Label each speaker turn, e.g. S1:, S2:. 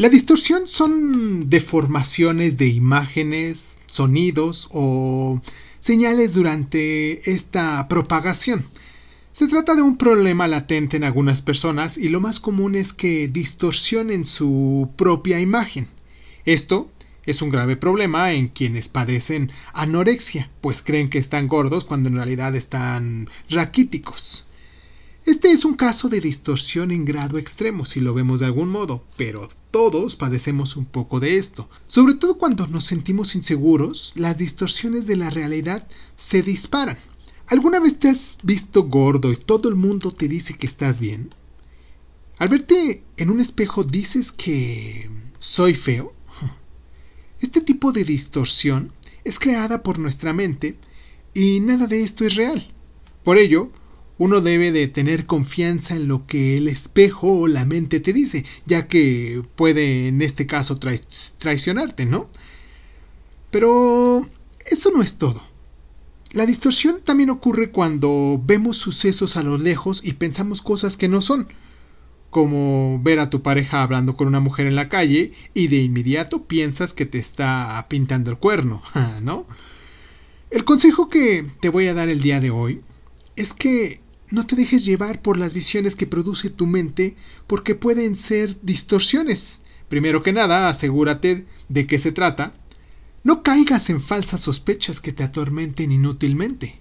S1: La distorsión son deformaciones de imágenes, sonidos o señales durante esta propagación. Se trata de un problema latente en algunas personas y lo más común es que distorsionen su propia imagen. Esto es un grave problema en quienes padecen anorexia, pues creen que están gordos cuando en realidad están raquíticos. Este es un caso de distorsión en grado extremo, si lo vemos de algún modo, pero todos padecemos un poco de esto. Sobre todo cuando nos sentimos inseguros, las distorsiones de la realidad se disparan. ¿Alguna vez te has visto gordo y todo el mundo te dice que estás bien? Al verte en un espejo dices que soy feo. Este tipo de distorsión es creada por nuestra mente y nada de esto es real. Por ello, uno debe de tener confianza en lo que el espejo o la mente te dice, ya que puede en este caso traicionarte, ¿no? Pero eso no es todo. La distorsión también ocurre cuando vemos sucesos a lo lejos y pensamos cosas que no son, como ver a tu pareja hablando con una mujer en la calle y de inmediato piensas que te está pintando el cuerno, ¿no? El consejo que te voy a dar el día de hoy es que no te dejes llevar por las visiones que produce tu mente porque pueden ser distorsiones. Primero que nada, asegúrate de qué se trata. No caigas en falsas sospechas que te atormenten inútilmente.